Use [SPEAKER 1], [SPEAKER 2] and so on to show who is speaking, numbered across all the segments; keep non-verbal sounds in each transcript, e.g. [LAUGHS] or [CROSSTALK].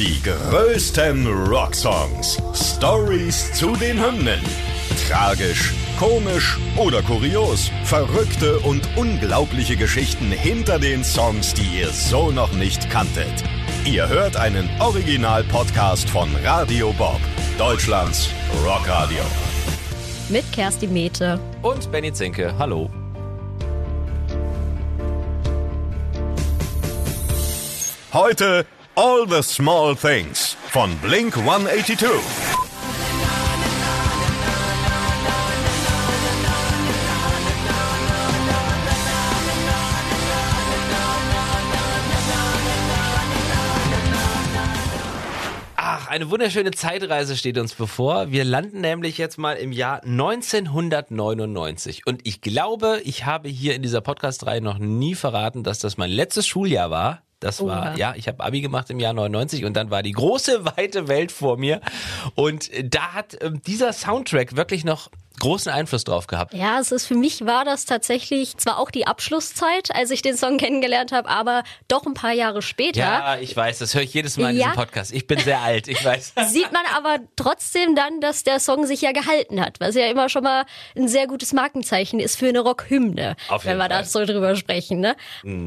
[SPEAKER 1] Die größten Rocksongs. Stories zu den Hymnen. Tragisch, komisch oder kurios. Verrückte und unglaubliche Geschichten hinter den Songs, die ihr so noch nicht kanntet. Ihr hört einen Original-Podcast von Radio Bob, Deutschlands Rockradio.
[SPEAKER 2] Mit Kerstin Mete.
[SPEAKER 3] Und Benny Zinke. Hallo.
[SPEAKER 1] Heute All the Small Things von Blink 182.
[SPEAKER 3] Ach, eine wunderschöne Zeitreise steht uns bevor. Wir landen nämlich jetzt mal im Jahr 1999. Und ich glaube, ich habe hier in dieser Podcast-Reihe noch nie verraten, dass das mein letztes Schuljahr war. Das war,
[SPEAKER 2] Oha.
[SPEAKER 3] ja, ich habe Abi gemacht im Jahr 99 und dann war die große, weite Welt vor mir. Und da hat ähm, dieser Soundtrack wirklich noch großen Einfluss drauf gehabt.
[SPEAKER 2] Ja, es ist für mich war das tatsächlich zwar auch die Abschlusszeit, als ich den Song kennengelernt habe, aber doch ein paar Jahre später.
[SPEAKER 3] Ja, ich weiß, das höre ich jedes Mal in
[SPEAKER 2] Ja.
[SPEAKER 3] diesem Podcast. Ich bin sehr alt, ich weiß. [LAUGHS]
[SPEAKER 2] Sieht man aber trotzdem dann, dass der Song sich ja gehalten hat, was ja immer schon mal ein sehr gutes Markenzeichen ist für eine Rockhymne, wenn wir da.
[SPEAKER 3] Mhm.
[SPEAKER 2] so drüber sprechen. Ne?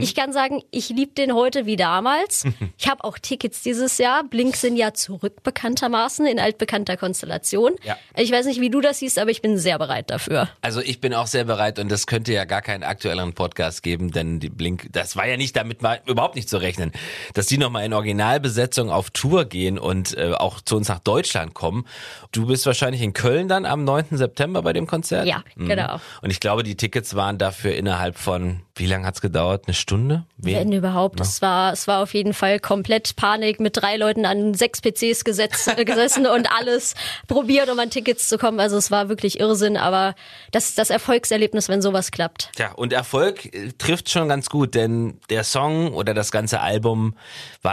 [SPEAKER 2] Ich kann sagen, ich liebe den heute wie damals. [LAUGHS] ich habe auch Tickets dieses Jahr. Blink sind ja zurück bekanntermaßen in altbekannter Konstellation.
[SPEAKER 3] Ja.
[SPEAKER 2] Ich weiß nicht, wie du das siehst, aber ich bin sehr bereit dafür.
[SPEAKER 3] Also ich bin auch sehr bereit und das könnte ja gar keinen aktuelleren Podcast geben, denn die Blink, das war ja nicht damit mal überhaupt nicht zu rechnen, dass die nochmal in Originalbesetzung auf Tour gehen und äh, auch zu uns nach Deutschland kommen. Du bist wahrscheinlich in Köln dann am 9. September bei dem Konzert?
[SPEAKER 2] Ja, genau.
[SPEAKER 3] Und ich glaube, die Tickets waren dafür innerhalb von, wie lange hat's gedauert? Eine Stunde? Wen-
[SPEAKER 2] Wenn überhaupt. Es war, es war auf jeden Fall komplett Panik mit drei Leuten an sechs PCs gesetzt, äh, [LAUGHS] gesessen und alles probiert, um an Tickets zu kommen. Also es war wirklich Irrsinn, aber das ist das Erfolgserlebnis, wenn sowas klappt.
[SPEAKER 3] Tja, und Erfolg äh, trifft schon ganz gut, denn der Song oder das ganze Album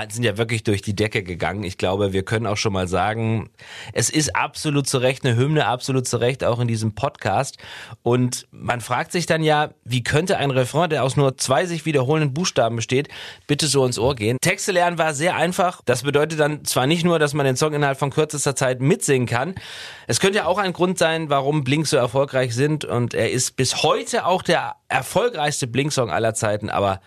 [SPEAKER 3] sind ja wirklich durch die Decke gegangen. Ich glaube, wir können auch schon mal sagen, es ist absolut zu Recht eine Hymne, absolut zu Recht auch in diesem Podcast. Und man fragt sich dann ja, wie könnte ein Refrain, der aus nur zwei sich wiederholenden Buchstaben besteht, bitte so ins Ohr gehen. Texte lernen war sehr einfach. Das bedeutet dann zwar nicht nur, dass man den Song innerhalb von kürzester Zeit mitsingen kann. Es könnte ja auch ein Grund sein, warum Blink so erfolgreich sind. Und er ist bis heute auch der erfolgreichste Blink-Song aller Zeiten. Aber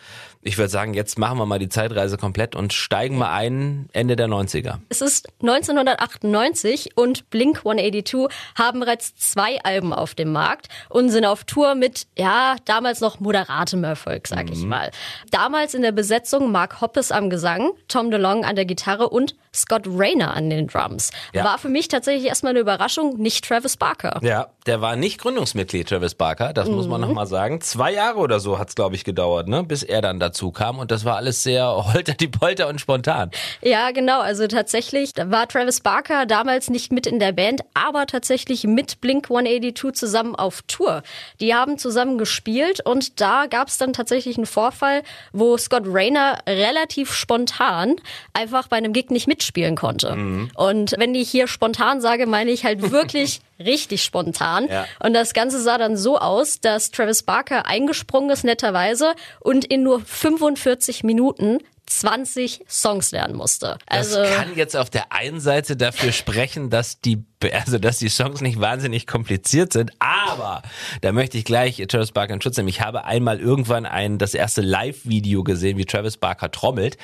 [SPEAKER 3] ich würde sagen, jetzt machen wir mal die Zeitreise komplett und steigen mal ein Ende der 90er.
[SPEAKER 2] Es ist 1998 und Blink 182 haben bereits zwei Alben auf dem Markt und sind auf Tour mit, ja, damals noch moderatem Erfolg, sag ich mal. Damals in der Besetzung Mark Hoppes am Gesang, Tom DeLong an der Gitarre und Scott Rayner an den Drums.
[SPEAKER 3] Ja.
[SPEAKER 2] War für mich tatsächlich erstmal eine Überraschung, nicht Travis Barker.
[SPEAKER 3] Ja, der war nicht Gründungsmitglied, Travis Barker, das muss man nochmal sagen. Zwei Jahre oder so hat's, glaube ich, gedauert, ne, bis er dann dazu kam. Und das war alles sehr [LAUGHS] holter die Polter und spontan.
[SPEAKER 2] Ja, genau. Also tatsächlich war Travis Barker damals nicht mit in der Band, aber tatsächlich mit Blink 182 zusammen auf Tour. Die haben zusammen gespielt und da gab es dann tatsächlich einen Vorfall, wo Scott Rayner relativ spontan einfach bei einem Gig nicht mitspielen konnte. Und wenn ich hier spontan sage, meine ich halt wirklich [LAUGHS] richtig spontan.
[SPEAKER 3] Ja.
[SPEAKER 2] Und das Ganze sah dann so aus, dass Travis Barker eingesprungen ist, netterweise, und in nur 45 Minuten 20 Songs lernen musste.
[SPEAKER 3] Das
[SPEAKER 2] Also
[SPEAKER 3] kann jetzt auf der einen Seite dafür sprechen, dass die, also dass die Songs nicht wahnsinnig kompliziert sind, aber da möchte ich gleich Travis Barker in Schutz nehmen. Ich habe einmal irgendwann ein, das erste Live-Video gesehen, wie Travis Barker trommelt.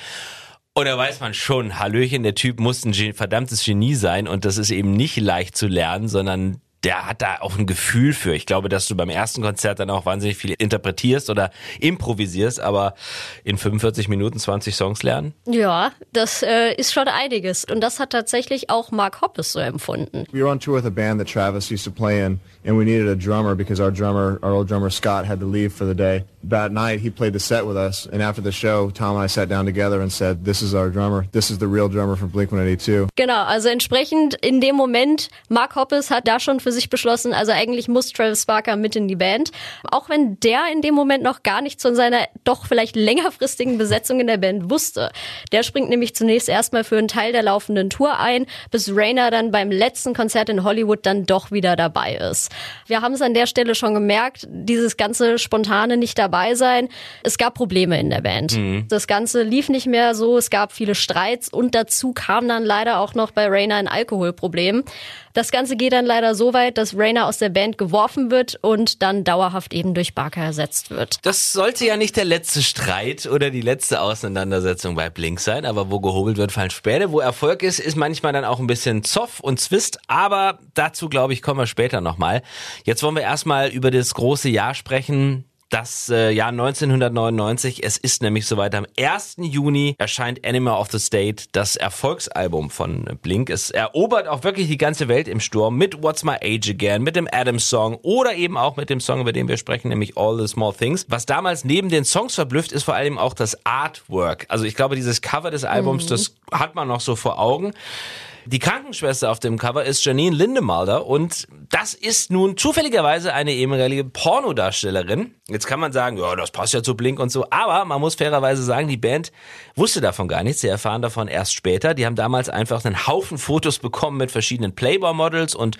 [SPEAKER 3] Und da weiß man schon, Hallöchen, der Typ muss ein Gen- verdammtes Genie sein und das ist eben nicht leicht zu lernen, sondern der hat da auch ein Gefühl für. Ich glaube, dass du beim ersten Konzert dann auch wahnsinnig viel interpretierst oder improvisierst, aber in 45 Minuten 20 Songs lernen.
[SPEAKER 2] ja, das äh, ist schon einiges. Und das hat tatsächlich auch Mark Hoppes so empfunden.
[SPEAKER 4] We were on tour with a band that Travis used to play in, and we needed a drummer because our drummer, our old drummer Scott, had to leave for the day. That night, he played the set with us, and after the show, Tom and I sat down together and said, "This is our drummer. This is the real drummer from Blink-182."
[SPEAKER 2] Genau, also entsprechend in dem Moment, Mark Hoppes hat da schon für sich beschlossen, also eigentlich muss Travis Barker mit in die Band. Auch wenn der in dem Moment noch gar nichts von seiner doch vielleicht längerfristigen Besetzung in der Band wusste. Der springt nämlich zunächst erstmal für einen Teil der laufenden Tour ein, bis Rainer dann beim letzten Konzert in Hollywood dann doch wieder dabei ist. Wir haben es an der Stelle schon gemerkt, dieses ganze Spontane nicht dabei sein. Es gab Probleme in der Band. Mhm. Das Ganze lief nicht mehr so, es gab viele Streits und dazu kam dann leider auch noch bei Rainer ein Alkoholproblem. Das Ganze geht dann leider so weit, dass Rainer aus der Band geworfen wird und dann dauerhaft eben durch Barker ersetzt wird.
[SPEAKER 3] Das sollte ja nicht der letzte Streit oder die letzte Auseinandersetzung bei Blink sein, aber wo gehobelt wird, fallen Späne. Wo Erfolg ist, ist manchmal dann auch ein bisschen Zoff und Zwist, aber dazu glaube ich kommen wir später nochmal. Jetzt wollen wir erstmal über das große Jahr sprechen das äh, Jahr 1999. Es ist nämlich soweit. Am 1. Juni erscheint Animal of the State, das Erfolgsalbum von Blink. Es erobert auch wirklich die ganze Welt im Sturm mit What's My Age Again, mit dem Adams Song oder eben auch mit dem Song, über den wir sprechen, nämlich All the Small Things. Was damals neben den Songs verblüfft, ist vor allem auch das Artwork. Also ich glaube, dieses Cover des Albums, mhm. das hat man noch so vor Augen. Die Krankenschwester auf dem Cover ist Janine Lindemalder und das ist nun zufälligerweise eine ehemalige Pornodarstellerin. Jetzt kann man sagen, ja, das passt ja zu Blink und so, aber man muss fairerweise sagen, die Band wusste davon gar nichts. Sie erfahren davon erst später. Die haben damals einfach einen Haufen Fotos bekommen mit verschiedenen Playboy-Models und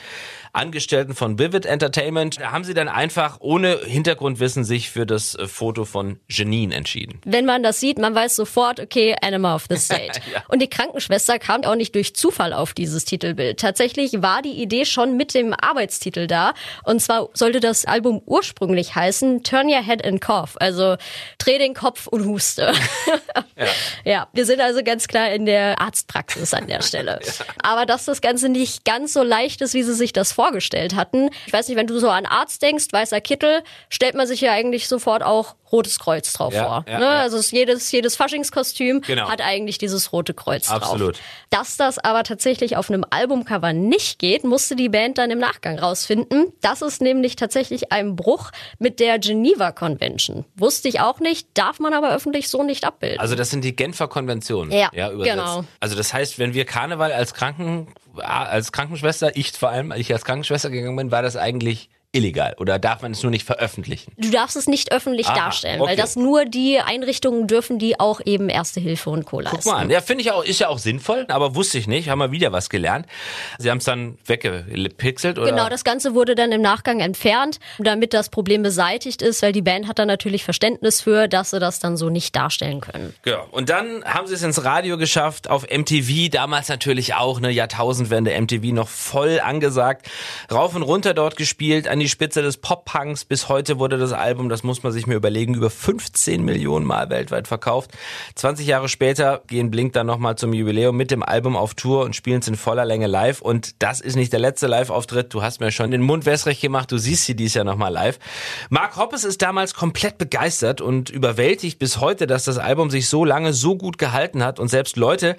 [SPEAKER 3] Angestellten von Vivid Entertainment. Da haben sie dann einfach ohne Hintergrundwissen sich für das äh, Foto von Janine entschieden.
[SPEAKER 2] Wenn man das sieht, man weiß sofort, okay, Animal of the [LAUGHS] State. ja. Und die Krankenschwester kam auch nicht durch Zufall auf dieses Titelbild. Tatsächlich war die Idee schon mit dem Arbeitstitel da. Und zwar sollte das Album ursprünglich heißen Turn Your Head and Cough. Also dreh den Kopf und huste. [LAUGHS] ja. ja, wir sind also ganz klar in der Arztpraxis an der [LAUGHS] Stelle. ja. Aber dass das Ganze nicht ganz so leicht ist, wie sie sich das vorstellen, vorgestellt hatten. Ich weiß nicht, wenn du so an Arzt denkst, weißer Kittel, stellt man sich ja eigentlich sofort auch Rotes Kreuz drauf ja, vor. Ja, ne? ja. Also jedes, jedes Faschingskostüm genau. hat eigentlich dieses Rote Kreuz
[SPEAKER 3] Absolut.
[SPEAKER 2] drauf. Dass das aber tatsächlich auf einem Albumcover nicht geht, musste die Band dann im Nachgang rausfinden. Das ist nämlich tatsächlich ein Bruch mit der Geneva Convention. Wusste ich auch nicht, darf man aber öffentlich so nicht abbilden.
[SPEAKER 3] Also das sind die Genfer Konventionen.
[SPEAKER 2] Ja, ja übersetzt. genau.
[SPEAKER 3] Also das heißt, wenn wir Karneval als Kranken als Krankenschwester, ich vor allem, als ich als Krankenschwester gegangen bin, war das eigentlich illegal oder darf man es nur nicht veröffentlichen?
[SPEAKER 2] Du darfst es nicht öffentlich Aha, darstellen, okay. weil das nur die Einrichtungen dürfen, die auch eben Erste Hilfe und Co. leisten.
[SPEAKER 3] Guck mal an. Ja, finde ich auch, ist ja auch sinnvoll, aber wusste ich nicht, haben wir wieder was gelernt. Sie haben es dann weggepixelt oder?
[SPEAKER 2] Genau, das Ganze wurde dann im Nachgang entfernt, damit das Problem beseitigt ist, weil die Band hat dann natürlich Verständnis für, dass sie das dann so nicht darstellen können.
[SPEAKER 3] Genau. Und dann haben sie es ins Radio geschafft, auf MTV, damals natürlich auch eine Jahrtausendwende, MTV noch voll angesagt, rauf und runter dort gespielt, an die Spitze des Pop-Punks. Bis heute wurde das Album, das muss man sich mir überlegen, über 15 Millionen Mal weltweit verkauft. 20 Jahre später gehen Blink dann nochmal zum Jubiläum mit dem Album auf Tour und spielen es in voller Länge live. Und das ist nicht der letzte Live-Auftritt. Du hast mir schon den Mund wässrig gemacht. Du siehst sie dies Jahr nochmal live. Mark Hoppes ist damals komplett begeistert und überwältigt bis heute, dass das Album sich so lange so gut gehalten hat und selbst Leute,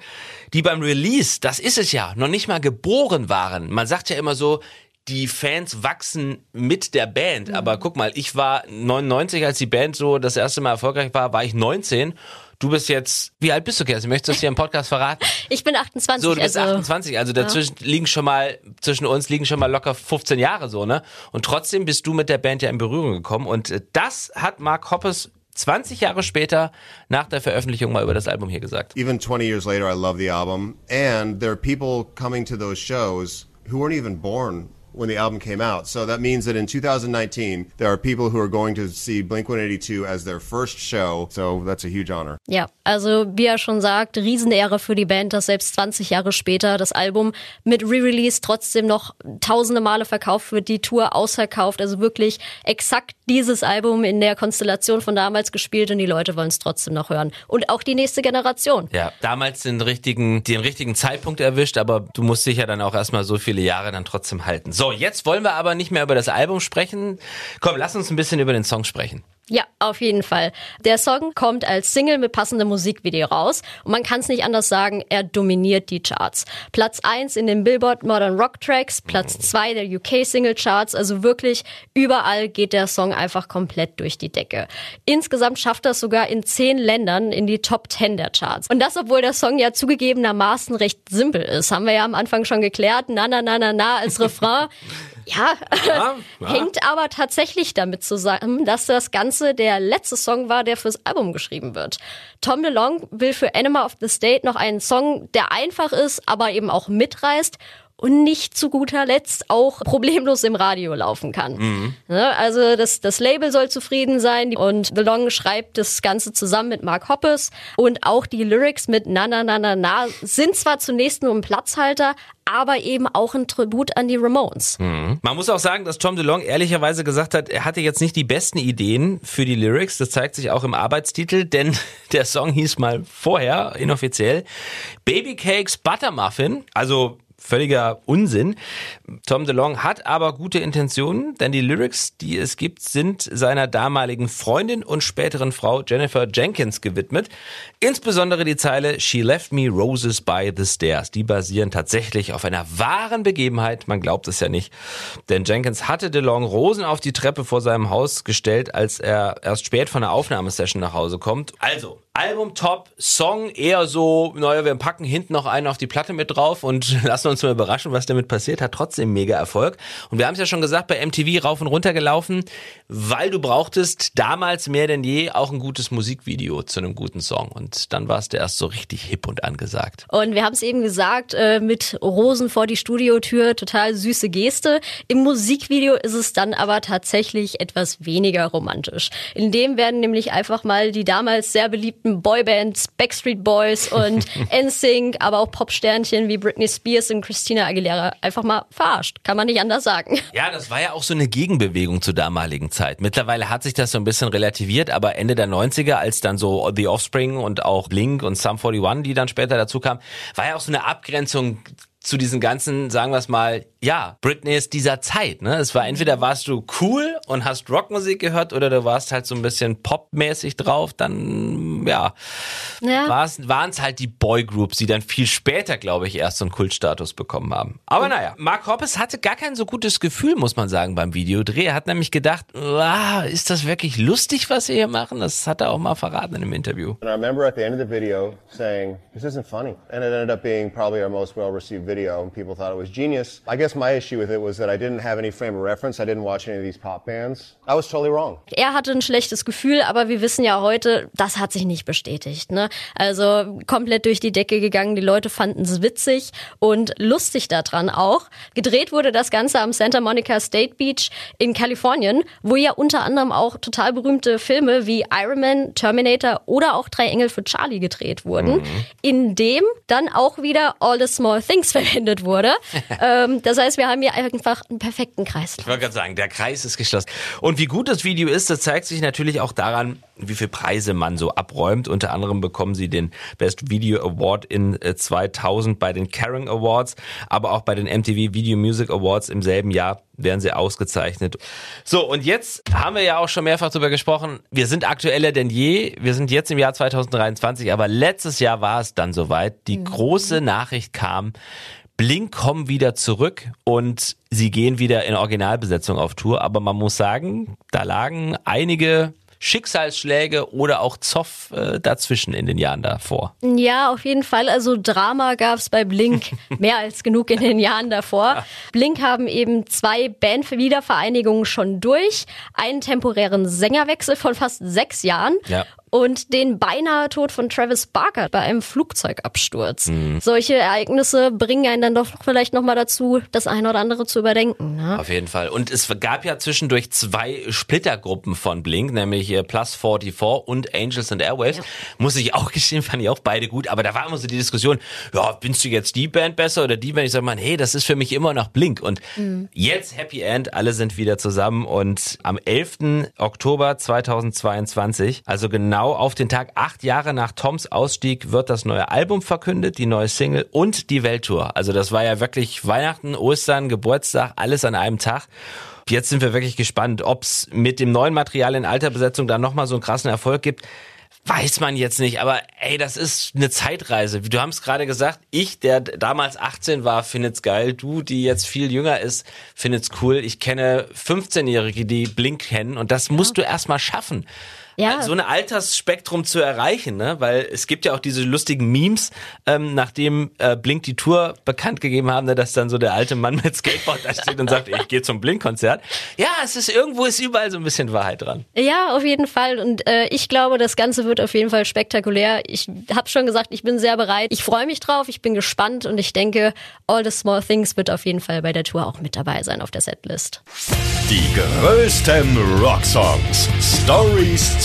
[SPEAKER 3] die beim Release, das ist es ja, noch nicht mal geboren waren. Man sagt ja immer so, die Fans wachsen mit der Band. Mhm. Aber guck mal, ich war 99, als die Band so das erste Mal erfolgreich war, war ich 19. Du bist jetzt, wie alt bist du, Kerstin? Möchtest du das hier im Podcast verraten? [LAUGHS]
[SPEAKER 2] Ich bin 28.
[SPEAKER 3] So, du bist also, 28. Also dazwischen ja. liegen schon mal, zwischen uns liegen schon mal locker 15 Jahre so, ne? Und trotzdem bist du mit der Band ja in Berührung gekommen. Und äh, das hat Mark Hoppes 20 Jahre später nach der Veröffentlichung mal über das Album hier gesagt.
[SPEAKER 5] Even 20 years later, I love the album. And there are people coming to those shows who weren't even born when the album came out. So that means that in 2019, there are people who are going to see Blink 182 as their first show. So that's a huge honor.
[SPEAKER 2] Ja, also wie er schon sagt, Riesenehre für die Band, dass selbst 20 Jahre später das Album mit Re-Release trotzdem noch tausende Male verkauft wird, die Tour ausverkauft. Also wirklich exakt dieses Album in der Konstellation von damals gespielt und die Leute wollen es trotzdem noch hören. Und auch die nächste Generation.
[SPEAKER 3] Ja, damals den richtigen, den richtigen Zeitpunkt erwischt, aber du musst dich ja dann auch erstmal so viele Jahre dann trotzdem halten. So, jetzt wollen wir aber nicht mehr über das Album sprechen. Komm, lass uns ein bisschen über den Song sprechen.
[SPEAKER 2] Ja, auf jeden Fall. Der Song kommt als Single mit passendem Musikvideo raus und man kann es nicht anders sagen, er dominiert die Charts. Platz eins in den Billboard Modern Rock Tracks, Platz zwei der UK Single Charts, also wirklich überall geht der Song einfach komplett durch die Decke. Insgesamt schafft er es sogar in zehn Ländern in die Top 10 der Charts. Und das, obwohl der Song ja zugegebenermaßen recht simpel ist. Haben wir ja am Anfang schon geklärt. Na, na, na, na, na als [LAUGHS] Refrain. Ja, ja, [LAUGHS] ja, hängt aber tatsächlich damit zusammen, dass das Ganze der letzte Song war, der fürs Album geschrieben wird. Tom DeLong will für Animal of the State noch einen Song, der einfach ist, aber eben auch mitreißt und nicht zu guter Letzt auch problemlos im Radio laufen kann. Mhm. Ne, also das, das Label soll zufrieden sein und The Long schreibt das Ganze zusammen mit Mark Hoppes und auch die Lyrics mit Na Na Na Na Na sind zwar zunächst nur ein Platzhalter, aber eben auch ein Tribut an die Ramones.
[SPEAKER 3] Mhm. Man muss auch sagen, dass Tom DeLong ehrlicherweise gesagt hat, er hatte jetzt nicht die besten Ideen für die Lyrics. Das zeigt sich auch im Arbeitstitel, denn [LAUGHS] der Song hieß mal vorher, inoffiziell, Baby Cakes Butter Muffin. Also völliger Unsinn. Tom DeLong hat aber gute Intentionen, denn die Lyrics, die es gibt, sind seiner damaligen Freundin und späteren Frau Jennifer Jenkins gewidmet. Insbesondere die Zeile She left me roses by the stairs. Die basieren tatsächlich auf einer wahren Begebenheit. Man glaubt es ja nicht. Denn Jenkins hatte DeLong Rosen auf die Treppe vor seinem Haus gestellt, als er erst spät von der Aufnahmesession nach Hause kommt. Also, Album top, Song eher so, naja, wir packen hinten noch einen auf die Platte mit drauf und [LAUGHS] lassen uns mal überraschen, was damit passiert. Hat trotzdem mega Erfolg. Und wir haben es ja schon gesagt, bei MTV rauf und runter gelaufen, weil du brauchtest damals mehr denn je auch ein gutes Musikvideo zu einem guten Song. Und dann war es der erst so richtig hip und angesagt.
[SPEAKER 2] Und wir haben es eben gesagt, äh, mit Rosen vor die Studiotür, total süße Geste. Im Musikvideo ist es dann aber tatsächlich etwas weniger romantisch. In dem werden nämlich einfach mal die damals sehr beliebten beliebten Boybands Backstreet Boys und [LAUGHS] NSYNC, aber auch Popsternchen wie Britney Spears und Christina Aguilera einfach mal verarscht. Kann man nicht anders sagen.
[SPEAKER 3] Ja, das war ja auch so eine Gegenbewegung zur damaligen Zeit. Mittlerweile hat sich das so ein bisschen relativiert, aber Ende der 90er, als dann so The Offspring und auch Blink und Sum 41, die dann später dazu kamen, war ja auch so eine Abgrenzung zu diesen ganzen, sagen wir es mal, ja, Britney ist dieser Zeit. Ne? Es war entweder warst du cool und hast Rockmusik gehört oder du warst halt so ein bisschen popmäßig drauf. Dann ja, ja. waren es halt die Boygroups, die dann viel später, glaube ich, erst so einen Kultstatus bekommen haben. Aber naja, Mark Hoppes hatte gar kein so gutes Gefühl, muss man sagen, beim Videodreh. Er hat nämlich gedacht, wow, ist das wirklich lustig, was wir hier machen? Das hat er auch mal verraten in einem Interview.
[SPEAKER 6] And I remember at the end of the video saying, this isn't funny. And it ended up being probably our most well-received video and people thought it was genius. I guess my issue with it was that I didn't have any frame of reference. I didn't watch any of these pop bands. I was totally wrong.
[SPEAKER 2] Er hatte ein schlechtes Gefühl, aber wir wissen ja heute, das hat sich nicht bestätigt. Ne? Also komplett durch die Decke gegangen. Die Leute fanden es witzig und lustig daran auch. Gedreht wurde das Ganze am Santa Monica State Beach in Kalifornien, wo ja unter anderem auch total berühmte Filme wie Iron Man, Terminator oder auch Drei Engel für Charlie gedreht wurden, mhm. in dem dann auch wieder All the Small Things verwendet wurde. [LAUGHS] ähm, das heißt, wir haben hier einfach einen perfekten Kreis.
[SPEAKER 3] Ich wollte gerade sagen, der Kreis ist geschlossen. Und wie gut das Video ist, das zeigt sich natürlich auch daran, wie viele Preise man so abräumt. Unter anderem bekommen sie den Best Video Award in 2000 äh, bei den Caring Awards, aber auch bei den MTV Video Music Awards im selben Jahr werden sie ausgezeichnet. So, und jetzt haben wir ja auch schon mehrfach darüber gesprochen, wir sind aktueller denn je. Wir sind jetzt im Jahr 2023, aber letztes Jahr war es dann soweit. Die mhm. große Nachricht kam, Blink kommen wieder zurück und sie gehen wieder in Originalbesetzung auf Tour. Aber man muss sagen, da lagen einige Schicksalsschläge oder auch Zoff äh, dazwischen in den Jahren davor?
[SPEAKER 2] Ja, auf jeden Fall. Also Drama gab es bei Blink [LAUGHS] mehr als genug in den Jahren davor. Blink haben eben zwei Bandwiedervereinigungen schon durch, einen temporären Sängerwechsel von fast sechs Jahren. Ja und den beinahe Tod von Travis Barker bei einem Flugzeugabsturz. Mhm. Solche Ereignisse bringen einen dann doch vielleicht nochmal dazu, das eine oder andere zu überdenken. Ne?
[SPEAKER 3] Auf jeden Fall. Und es gab ja zwischendurch zwei Splittergruppen von Blink, nämlich Plus 44 und Angels and Airwaves. Ja. Muss ich auch [LAUGHS] gestehen, fand ich auch beide gut. Aber da war immer so die Diskussion, ja, findest du jetzt die Band besser oder die Band? Ich sag mal, hey, das ist für mich immer noch Blink. Und mhm. jetzt Happy End, alle sind wieder zusammen und am 11. Oktober 2022, also genau genau auf den Tag acht Jahre nach Toms Ausstieg wird das neue Album verkündet, die neue Single und die Welttour. Also das war ja wirklich Weihnachten, Ostern, Geburtstag, alles an einem Tag. Jetzt sind wir wirklich gespannt, ob es mit dem neuen Material in alter Besetzung dann nochmal so einen krassen Erfolg gibt. Weiß man jetzt nicht, aber ey, das ist eine Zeitreise. Du hast gerade gesagt, ich, der damals 18 war, findet's geil. Du, die jetzt viel jünger ist, findet's cool. Ich kenne 15-Jährige, die Blink kennen und das musst du erstmal schaffen.
[SPEAKER 2] Ja.
[SPEAKER 3] so ein Altersspektrum zu erreichen, ne? Weil es gibt ja auch diese lustigen Memes, ähm, nachdem äh, Blink die Tour bekannt gegeben haben, ne, dass dann so der alte Mann mit Skateboard da steht und sagt, ich gehe zum Blink-Konzert. Ja, es ist irgendwo ist überall so ein bisschen Wahrheit dran.
[SPEAKER 2] Ja, auf jeden Fall. Und äh, ich glaube, das Ganze wird auf jeden Fall spektakulär. Ich habe schon gesagt, ich bin sehr bereit. Ich freue mich drauf, ich bin gespannt und ich denke, All the Small Things wird auf jeden Fall bei der Tour auch mit dabei sein auf der Setlist.
[SPEAKER 1] Die größten Rocksongs. Stories